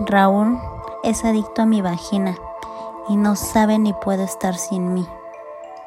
Raúl es adicto a mi vagina y no sabe ni puede estar sin mí.